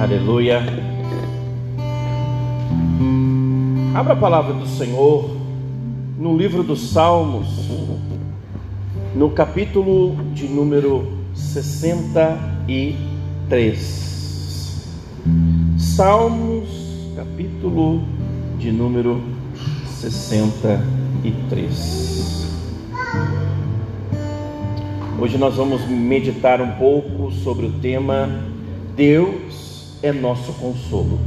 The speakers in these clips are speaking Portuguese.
Aleluia. Abra a palavra do Senhor no livro dos Salmos, no capítulo de número 63. Salmos, capítulo de número 63. Hoje nós vamos meditar um pouco sobre o tema Deus é nosso consolo.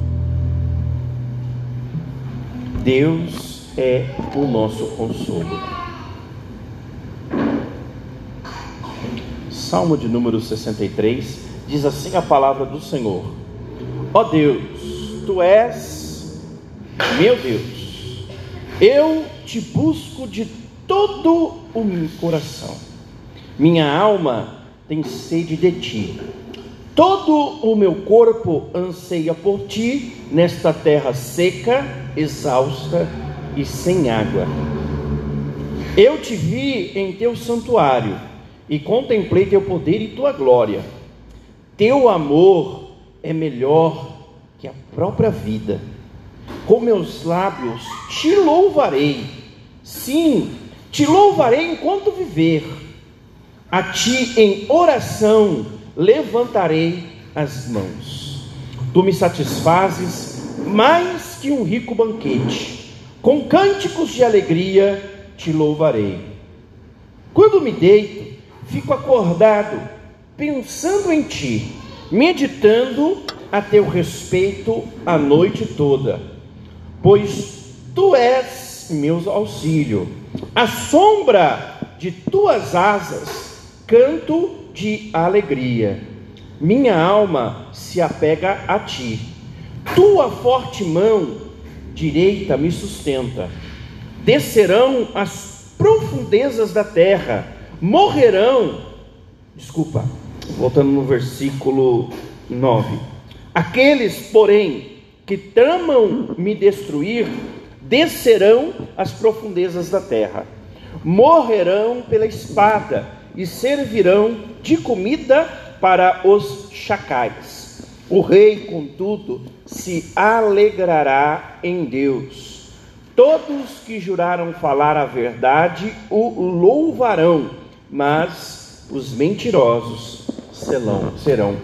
Deus é o nosso consolo. Salmo de número 63 diz assim a palavra do Senhor: Ó oh Deus, tu és meu Deus, eu te busco de todo o meu coração, minha alma tem sede de ti Todo o meu corpo anseia por ti nesta terra seca, exausta e sem água. Eu te vi em teu santuário e contemplei teu poder e tua glória. Teu amor é melhor que a própria vida. Com meus lábios te louvarei. Sim, te louvarei enquanto viver. A ti em oração levantarei as mãos. Tu me satisfazes mais que um rico banquete, com cânticos de alegria te louvarei. Quando me deito, fico acordado, pensando em ti, meditando a teu respeito a noite toda, pois tu és meu auxílio, a sombra de tuas asas canto de alegria. Minha alma se apega a ti. Tua forte mão direita me sustenta. Descerão as profundezas da terra, morrerão. Desculpa, voltando no versículo 9. Aqueles, porém, que tramam me destruir, descerão as profundezas da terra, morrerão pela espada e servirão de comida para os chacais. O rei, contudo, se alegrará em Deus. Todos que juraram falar a verdade o louvarão, mas os mentirosos serão,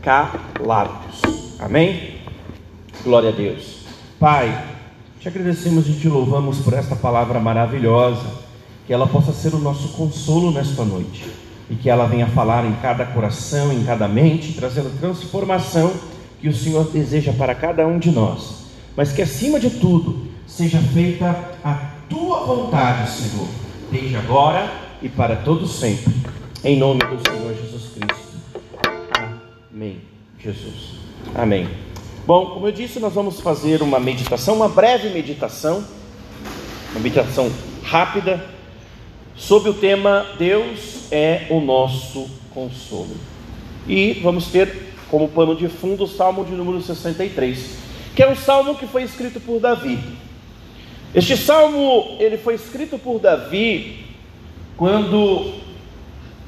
calados. Amém? Glória a Deus. Pai, te agradecemos e te louvamos por esta palavra maravilhosa que ela possa ser o nosso consolo nesta noite e que ela venha falar em cada coração, em cada mente, trazendo a transformação que o Senhor deseja para cada um de nós, mas que acima de tudo seja feita a tua vontade, Senhor, desde agora e para todo sempre, em nome do Senhor Jesus Cristo. Amém. Jesus. Amém. Bom, como eu disse, nós vamos fazer uma meditação, uma breve meditação, uma meditação rápida sob o tema Deus é o nosso consolo. E vamos ter como pano de fundo o Salmo de número 63, que é um salmo que foi escrito por Davi. Este salmo ele foi escrito por Davi quando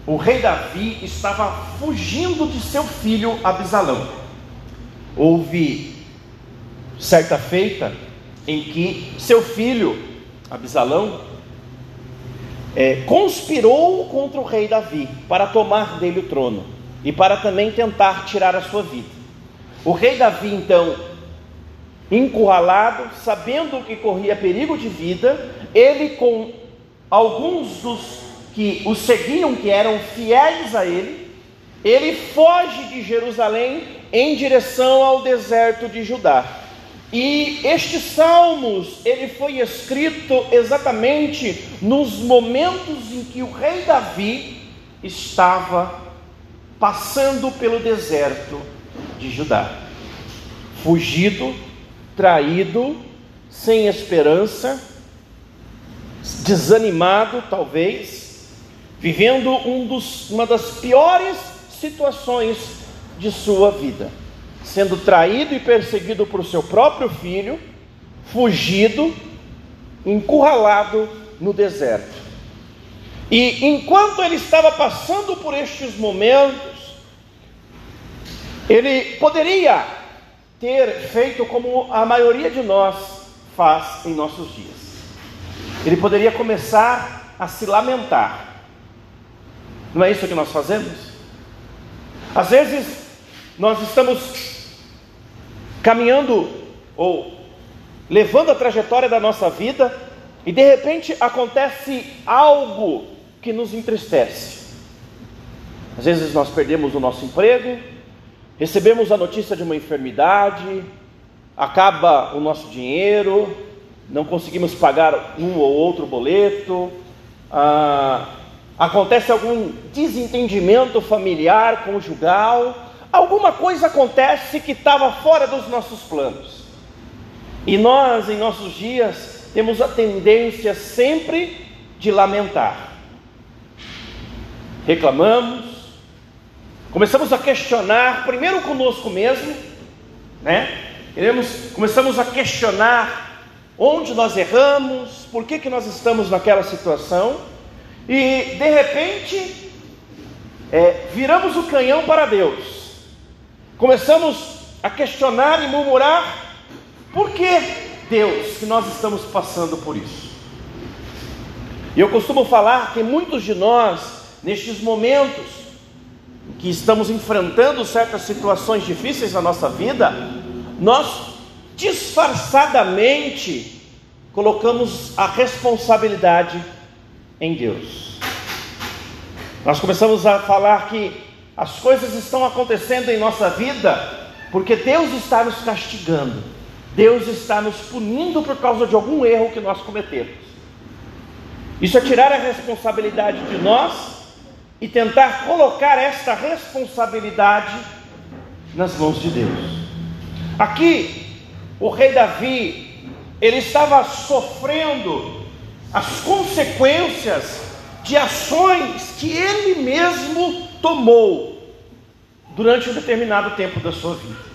o rei Davi estava fugindo de seu filho Abisalão. Houve certa feita em que seu filho Abisalão é, conspirou contra o rei Davi para tomar dele o trono e para também tentar tirar a sua vida. O rei Davi, então, encurralado, sabendo que corria perigo de vida, ele com alguns dos que o seguiam, que eram fiéis a ele, ele foge de Jerusalém em direção ao deserto de Judá. E este Salmos, ele foi escrito exatamente nos momentos em que o rei Davi estava passando pelo deserto de Judá. Fugido, traído, sem esperança, desanimado talvez, vivendo um dos, uma das piores situações de sua vida sendo traído e perseguido por seu próprio filho, fugido, encurralado no deserto. E enquanto ele estava passando por estes momentos, Ele poderia ter feito como a maioria de nós faz em nossos dias. Ele poderia começar a se lamentar. Não é isso que nós fazemos? Às vezes nós estamos caminhando ou levando a trajetória da nossa vida e de repente acontece algo que nos entristece. Às vezes nós perdemos o nosso emprego, recebemos a notícia de uma enfermidade, acaba o nosso dinheiro, não conseguimos pagar um ou outro boleto, ah, acontece algum desentendimento familiar, conjugal, alguma coisa acontece que estava fora dos nossos planos. E nós, em nossos dias, temos a tendência sempre de lamentar. Reclamamos, começamos a questionar, primeiro conosco mesmo, né? Queremos, começamos a questionar onde nós erramos, por que, que nós estamos naquela situação, e de repente é, viramos o canhão para Deus, começamos a questionar e murmurar por que Deus que nós estamos passando por isso? E eu costumo falar que muitos de nós, nestes momentos que estamos enfrentando certas situações difíceis na nossa vida, nós disfarçadamente colocamos a responsabilidade em Deus. Nós começamos a falar que as coisas estão acontecendo em nossa vida porque Deus está nos castigando. Deus está nos punindo por causa de algum erro que nós cometemos. Isso é tirar a responsabilidade de nós e tentar colocar esta responsabilidade nas mãos de Deus. Aqui, o rei Davi, ele estava sofrendo as consequências de ações que ele mesmo tomou durante um determinado tempo da sua vida.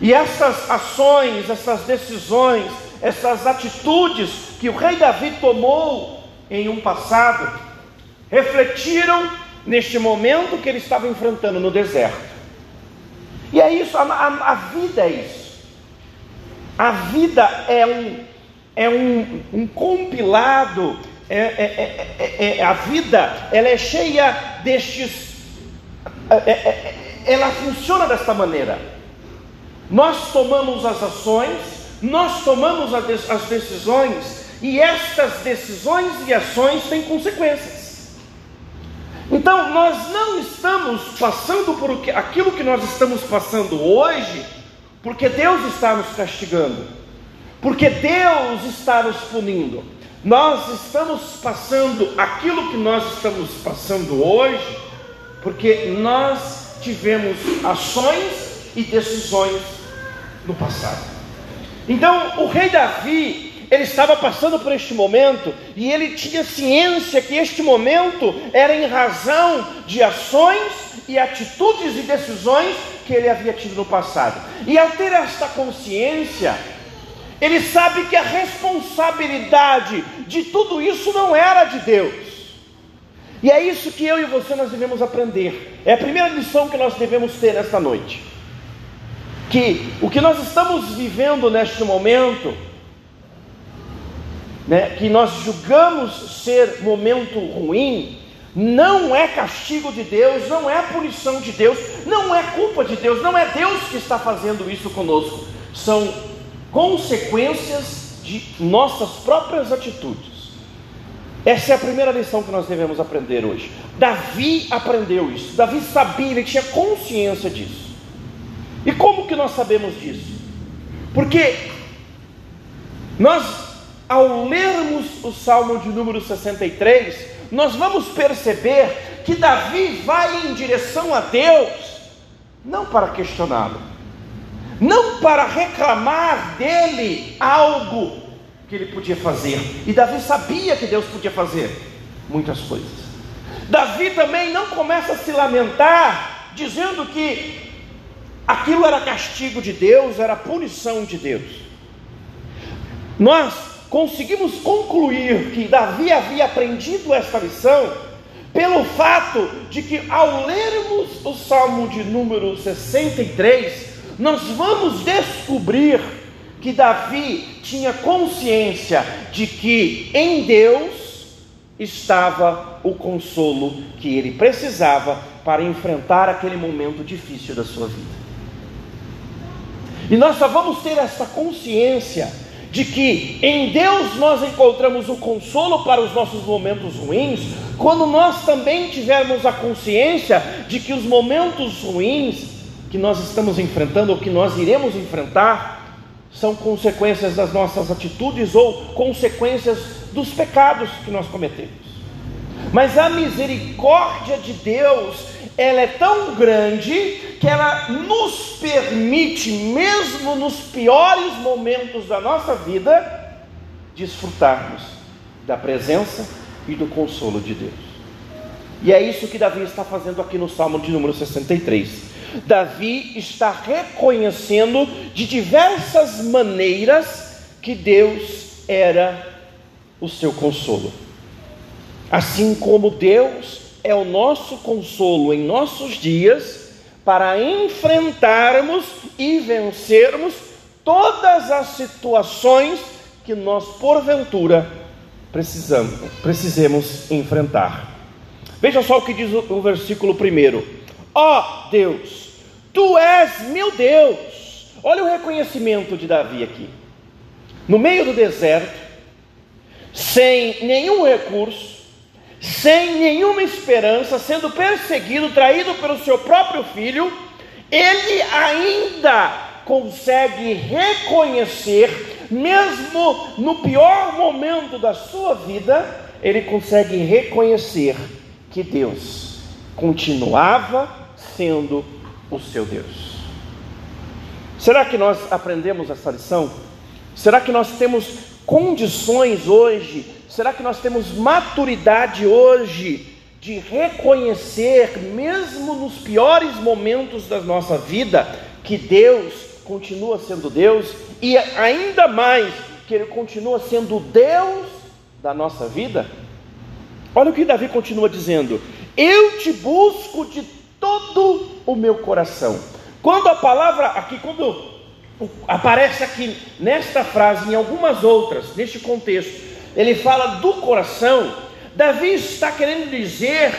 E essas ações, essas decisões, essas atitudes que o rei Davi tomou em um passado, refletiram neste momento que ele estava enfrentando no deserto. E é isso, a, a, a vida é isso. A vida é um, é um, um compilado, é, é, é, é a vida ela é cheia destes. ela funciona desta maneira. Nós tomamos as ações, nós tomamos as decisões, e estas decisões e ações têm consequências. Então, nós não estamos passando por aquilo que nós estamos passando hoje, porque Deus está nos castigando, porque Deus está nos punindo. Nós estamos passando aquilo que nós estamos passando hoje, porque nós tivemos ações e decisões no passado. Então, o rei Davi, ele estava passando por este momento e ele tinha ciência que este momento era em razão de ações e atitudes e decisões que ele havia tido no passado. E ao ter esta consciência, ele sabe que a responsabilidade de tudo isso não era de Deus. E é isso que eu e você nós devemos aprender. É a primeira lição que nós devemos ter nesta noite que o que nós estamos vivendo neste momento, né, que nós julgamos ser momento ruim, não é castigo de Deus, não é punição de Deus, não é culpa de Deus, não é Deus que está fazendo isso conosco, são consequências de nossas próprias atitudes. Essa é a primeira lição que nós devemos aprender hoje. Davi aprendeu isso, Davi sabia, ele tinha consciência disso. E como que nós sabemos disso? Porque nós, ao lermos o Salmo de número 63, nós vamos perceber que Davi vai em direção a Deus, não para questioná-lo, não para reclamar dele algo que ele podia fazer, e Davi sabia que Deus podia fazer muitas coisas. Davi também não começa a se lamentar, dizendo que aquilo era castigo de Deus, era punição de Deus. Nós conseguimos concluir que Davi havia aprendido esta lição pelo fato de que ao lermos o Salmo de número 63, nós vamos descobrir que Davi tinha consciência de que em Deus estava o consolo que ele precisava para enfrentar aquele momento difícil da sua vida. E nós só vamos ter essa consciência de que em Deus nós encontramos o consolo para os nossos momentos ruins, quando nós também tivermos a consciência de que os momentos ruins que nós estamos enfrentando ou que nós iremos enfrentar são consequências das nossas atitudes ou consequências dos pecados que nós cometemos. Mas a misericórdia de Deus, ela é tão grande que ela nos permite, mesmo nos piores momentos da nossa vida, desfrutarmos da presença e do consolo de Deus. E é isso que Davi está fazendo aqui no Salmo de número 63. Davi está reconhecendo de diversas maneiras que Deus era o seu consolo. Assim como Deus é o nosso consolo em nossos dias, para enfrentarmos e vencermos todas as situações que nós, porventura, precisamos, precisemos enfrentar. Veja só o que diz o versículo primeiro: Ó oh, Deus, Tu és meu Deus. Olha o reconhecimento de Davi aqui. No meio do deserto, sem nenhum recurso, sem nenhuma esperança, sendo perseguido, traído pelo seu próprio filho, ele ainda consegue reconhecer, mesmo no pior momento da sua vida, ele consegue reconhecer que Deus continuava sendo o seu Deus. Será que nós aprendemos essa lição? Será que nós temos condições hoje? Será que nós temos maturidade hoje de reconhecer, mesmo nos piores momentos da nossa vida, que Deus continua sendo Deus e ainda mais que Ele continua sendo Deus da nossa vida? Olha o que Davi continua dizendo: Eu te busco de todo o meu coração. Quando a palavra aqui, quando aparece aqui nesta frase, em algumas outras, neste contexto, ele fala do coração, Davi está querendo dizer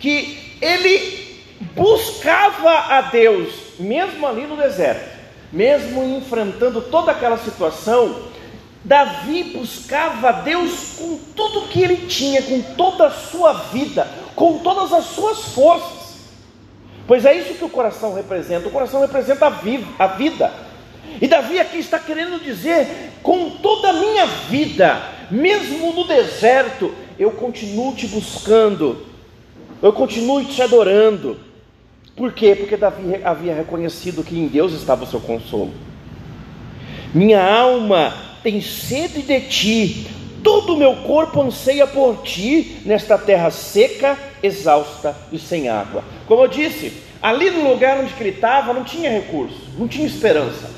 que ele buscava a Deus, mesmo ali no deserto, mesmo enfrentando toda aquela situação, Davi buscava a Deus com tudo que ele tinha, com toda a sua vida, com todas as suas forças. Pois é isso que o coração representa. O coração representa a, vida. E Davi aqui está querendo dizer: com toda a minha vida, mesmo no deserto, eu continuo te buscando, eu continuo te adorando. Por quê? Porque Davi havia reconhecido que em Deus estava o seu consolo. Minha alma tem sede de ti, todo o meu corpo anseia por ti nesta terra seca, exausta e sem água. Como eu disse, ali no lugar onde ele estava não tinha recurso, não tinha esperança.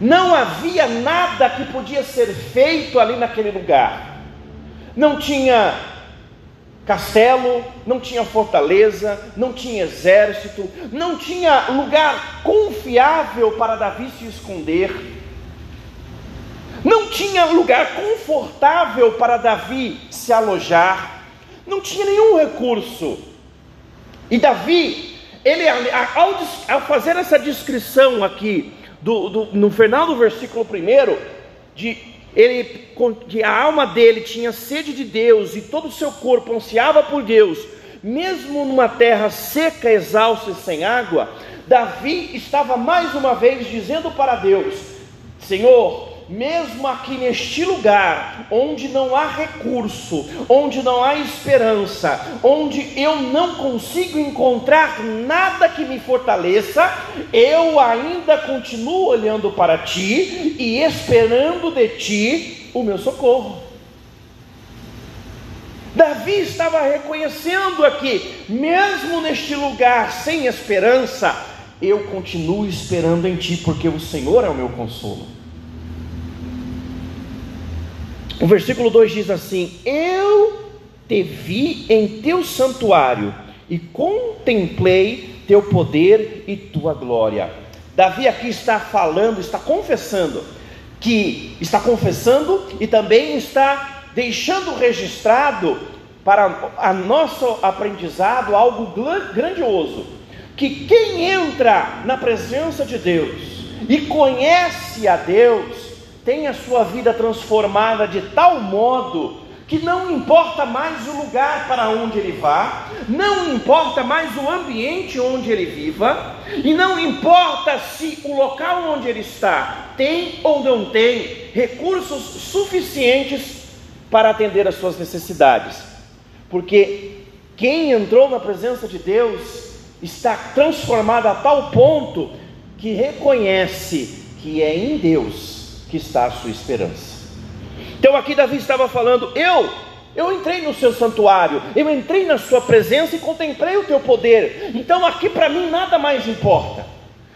Não havia nada que podia ser feito ali naquele lugar. Não tinha castelo, não tinha fortaleza, não tinha exército, não tinha lugar confiável para Davi se esconder. Não tinha lugar confortável para Davi se alojar. Não tinha nenhum recurso. E Davi, ele ao, ao fazer essa descrição aqui, do, do, no final do versículo 1, de ele, que a alma dele tinha sede de Deus e todo o seu corpo ansiava por Deus, mesmo numa terra seca, exausta e sem água, Davi estava mais uma vez dizendo para Deus: Senhor, mesmo aqui neste lugar, onde não há recurso, onde não há esperança, onde eu não consigo encontrar nada que me fortaleça, eu ainda continuo olhando para ti e esperando de ti o meu socorro. Davi estava reconhecendo aqui, mesmo neste lugar sem esperança, eu continuo esperando em ti, porque o Senhor é o meu consolo. O versículo 2 diz assim: Eu te vi em teu santuário e contemplei teu poder e tua glória. Davi aqui está falando, está confessando, que está confessando e também está deixando registrado para a nosso aprendizado algo grandioso, que quem entra na presença de Deus e conhece a Deus, tem a sua vida transformada de tal modo que não importa mais o lugar para onde ele vá, não importa mais o ambiente onde ele viva, e não importa se o local onde ele está tem ou não tem recursos suficientes para atender às suas necessidades, porque quem entrou na presença de Deus está transformado a tal ponto que reconhece que é em Deus que está a sua esperança. Então aqui Davi estava falando: eu, eu entrei no seu santuário, eu entrei na sua presença e contemplei o teu poder. Então aqui para mim nada mais importa.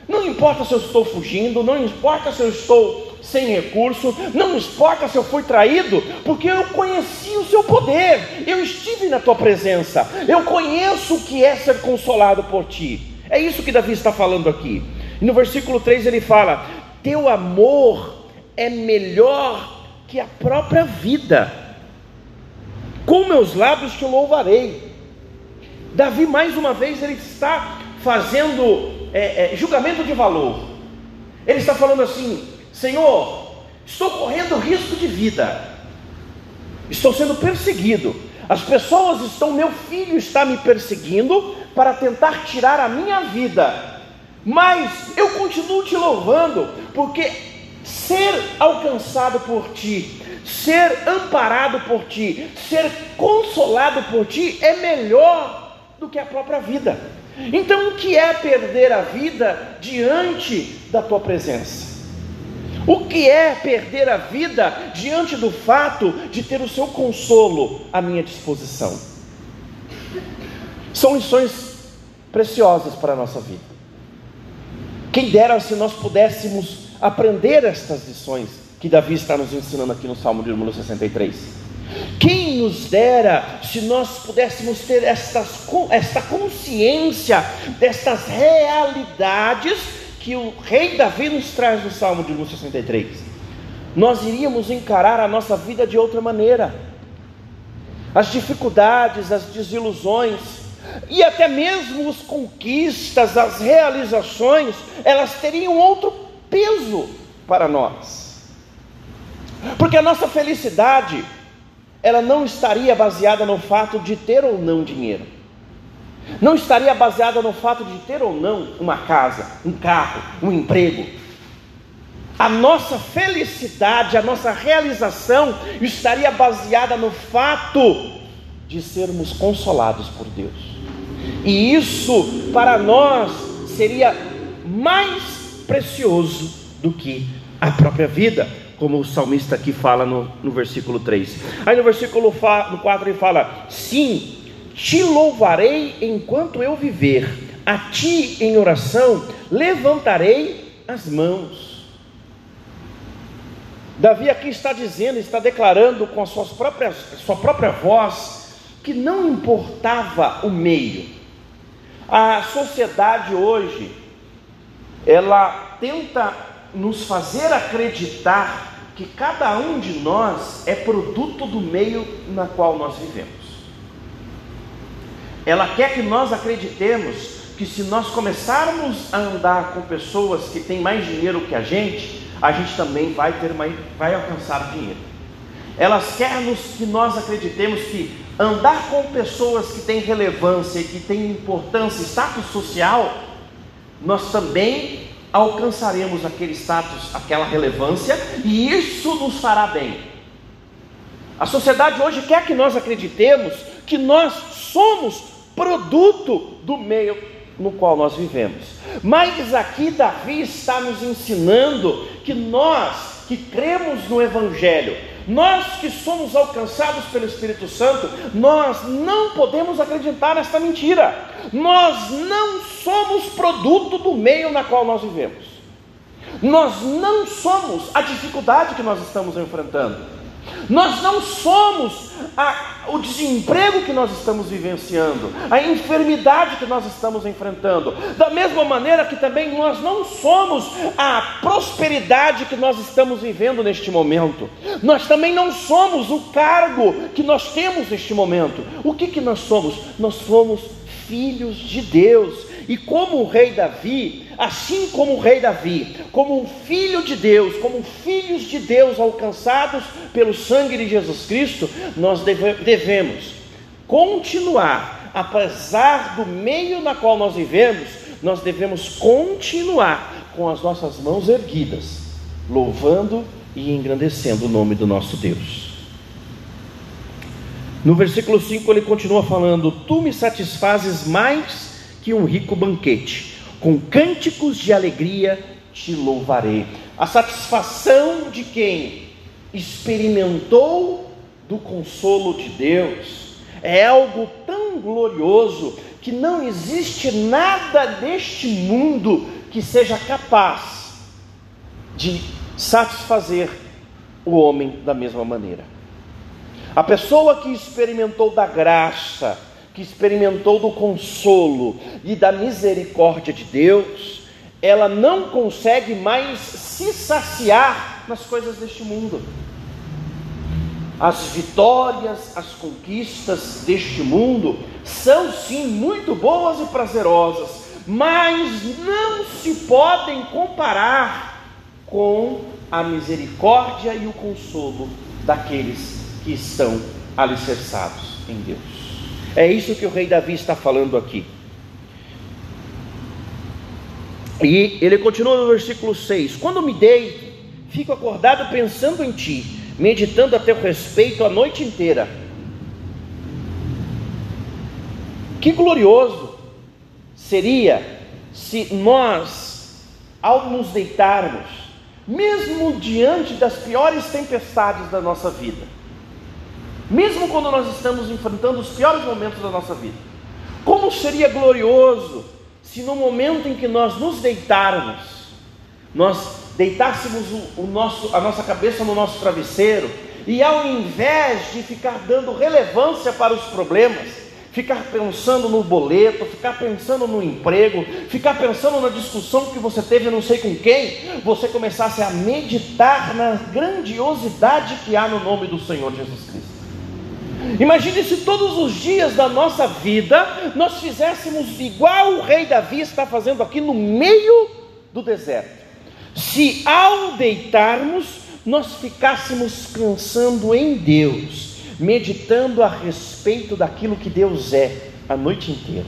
Não importa se eu estou fugindo, não importa se eu estou sem recurso, não importa se eu fui traído, porque eu conheci o seu poder, eu estive na tua presença, eu conheço o que é ser consolado por ti. É isso que Davi está falando aqui. E no versículo 3 ele fala: Teu amor é melhor que a própria vida. Com meus lábios te louvarei. Davi, mais uma vez, ele está fazendo é, é, julgamento de valor. Ele está falando assim: Senhor, estou correndo risco de vida, estou sendo perseguido. As pessoas estão, meu filho está me perseguindo para tentar tirar a minha vida, mas eu continuo te louvando, porque ser alcançado por ti, ser amparado por ti, ser consolado por ti é melhor do que a própria vida. Então, o que é perder a vida diante da tua presença? O que é perder a vida diante do fato de ter o seu consolo à minha disposição? São lições preciosas para a nossa vida. Quem dera se nós pudéssemos aprender estas lições que Davi está nos ensinando aqui no Salmo de número 63. Quem nos dera se nós pudéssemos ter estas, esta consciência destas realidades que o rei Davi nos traz no Salmo de número 63. Nós iríamos encarar a nossa vida de outra maneira. As dificuldades, as desilusões, e até mesmo as conquistas, as realizações, elas teriam outro peso para nós. Porque a nossa felicidade, ela não estaria baseada no fato de ter ou não dinheiro. Não estaria baseada no fato de ter ou não uma casa, um carro, um emprego. A nossa felicidade, a nossa realização estaria baseada no fato de sermos consolados por Deus. E isso para nós seria mais precioso do que a própria vida, como o salmista aqui fala no, no versículo 3. Aí no versículo no 4 ele fala: Sim, te louvarei enquanto eu viver, a ti em oração levantarei as mãos. Davi aqui está dizendo, está declarando com a sua própria, sua própria voz, que não importava o meio. A sociedade hoje, ela tenta nos fazer acreditar que cada um de nós é produto do meio na qual nós vivemos. Ela quer que nós acreditemos que se nós começarmos a andar com pessoas que têm mais dinheiro que a gente, a gente também vai ter mais, vai alcançar dinheiro. Elas querem que nós acreditemos que andar com pessoas que têm relevância, que têm importância, status social, nós também alcançaremos aquele status, aquela relevância, e isso nos fará bem. A sociedade hoje quer que nós acreditemos que nós somos produto do meio no qual nós vivemos. Mas aqui Davi está nos ensinando que nós que cremos no Evangelho, nós que somos alcançados pelo Espírito Santo, nós não podemos acreditar nesta mentira. Nós não somos produto do meio na qual nós vivemos. Nós não somos a dificuldade que nós estamos enfrentando. Nós não somos a, o desemprego que nós estamos vivenciando, a enfermidade que nós estamos enfrentando, da mesma maneira que também nós não somos a prosperidade que nós estamos vivendo neste momento, nós também não somos o cargo que nós temos neste momento. O que, que nós somos? Nós somos filhos de Deus e como o rei Davi, assim como o rei Davi, como um filho de Deus, como filhos de Deus alcançados pelo sangue de Jesus Cristo, nós deve, devemos continuar, apesar do meio na qual nós vivemos, nós devemos continuar com as nossas mãos erguidas, louvando e engrandecendo o nome do nosso Deus. No versículo 5 ele continua falando: Tu me satisfazes mais que um rico banquete. Com cânticos de alegria te louvarei. A satisfação de quem experimentou do consolo de Deus é algo tão glorioso que não existe nada neste mundo que seja capaz de satisfazer o homem da mesma maneira. A pessoa que experimentou da graça, que experimentou do consolo e da misericórdia de Deus, ela não consegue mais se saciar nas coisas deste mundo. As vitórias, as conquistas deste mundo são sim muito boas e prazerosas, mas não se podem comparar com a misericórdia e o consolo daqueles que estão alicerçados em Deus. É isso que o rei Davi está falando aqui. E ele continua no versículo 6: Quando me deito, fico acordado pensando em ti, meditando a teu respeito a noite inteira. Que glorioso seria se nós, ao nos deitarmos, mesmo diante das piores tempestades da nossa vida, mesmo quando nós estamos enfrentando os piores momentos da nossa vida. Como seria glorioso se no momento em que nós nos deitarmos, nós deitássemos o, o nosso, a nossa cabeça no nosso travesseiro e ao invés de ficar dando relevância para os problemas, ficar pensando no boleto, ficar pensando no emprego, ficar pensando na discussão que você teve não sei com quem, você começasse a meditar na grandiosidade que há no nome do Senhor Jesus Cristo. Imagine se todos os dias da nossa vida nós fizéssemos igual o rei Davi está fazendo aqui no meio do deserto. Se ao deitarmos nós ficássemos pensando em Deus, meditando a respeito daquilo que Deus é a noite inteira.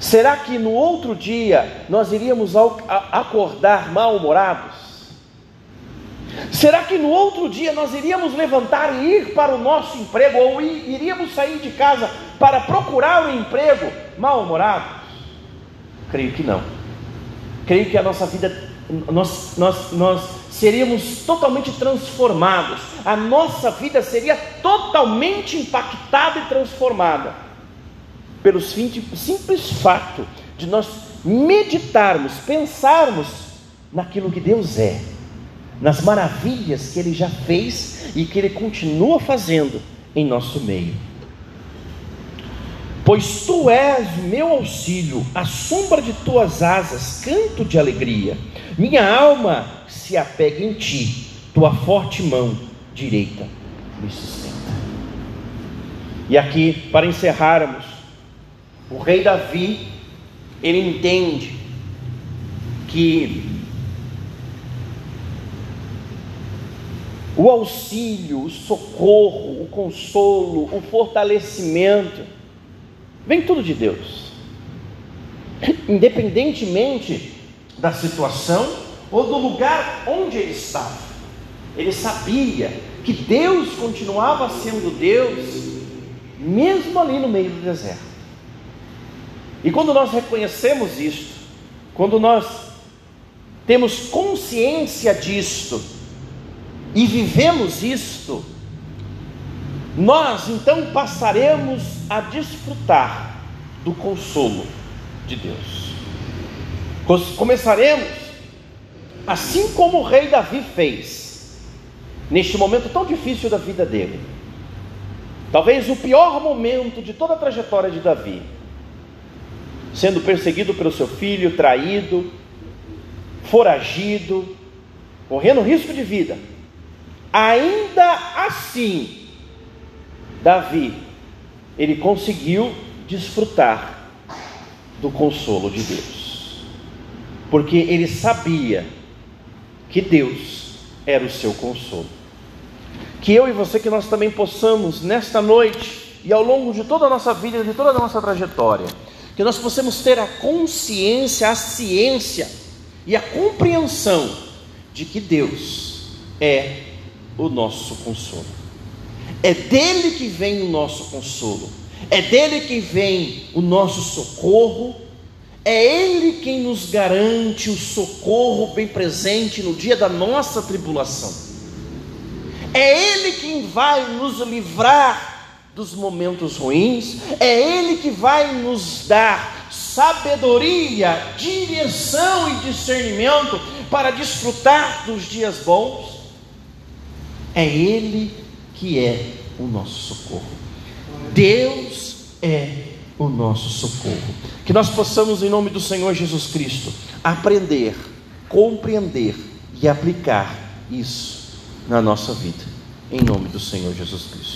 Será que no outro dia nós iríamos acordar mal-humorados? Será que no outro dia nós iríamos levantar e ir para o nosso emprego, ou iríamos sair de casa para procurar um emprego mal-humorados? Creio que não. Creio que a nossa vida, nós, nós, nós seríamos totalmente transformados, a nossa vida seria totalmente impactada e transformada, pelo simples fato de nós meditarmos, pensarmos naquilo que Deus é nas maravilhas que Ele já fez e que Ele continua fazendo em nosso meio. Pois tu és meu auxílio, a sombra de tuas asas, canto de alegria. Minha alma se apega em ti, tua forte mão direita me sustenta. E aqui, para encerrarmos, o rei Davi, ele entende que o auxílio, o socorro, o consolo, o fortalecimento, vem tudo de Deus. Independentemente da situação ou do lugar onde ele estava, ele sabia que Deus continuava sendo Deus, mesmo ali no meio do deserto. E quando nós reconhecemos isto, quando nós temos consciência disto, e vivemos isto, nós então passaremos a desfrutar do consolo de Deus. Começaremos assim como o rei Davi fez, neste momento tão difícil da vida dele. Talvez o pior momento de toda a trajetória de Davi, sendo perseguido pelo seu filho, traído, foragido, correndo risco de vida. Ainda assim, Davi, ele conseguiu desfrutar do consolo de Deus, porque ele sabia que Deus era o seu consolo. Que eu e você, que nós também possamos, nesta noite e ao longo de toda a nossa vida, de toda a nossa trajetória, que nós possamos ter a consciência, a ciência e a compreensão de que Deus é o nosso consolo. É dele que vem o nosso consolo, é dele que vem o nosso socorro, é Ele quem nos garante o socorro bem presente no dia da nossa tribulação. É Ele quem vai nos livrar dos momentos ruins, é Ele que vai nos dar sabedoria, direção e discernimento para desfrutar dos dias bons. É Ele que é o nosso socorro. Deus é o nosso socorro. Que nós possamos, em nome do Senhor Jesus Cristo, aprender, compreender e aplicar isso na nossa vida. Em nome do Senhor Jesus Cristo.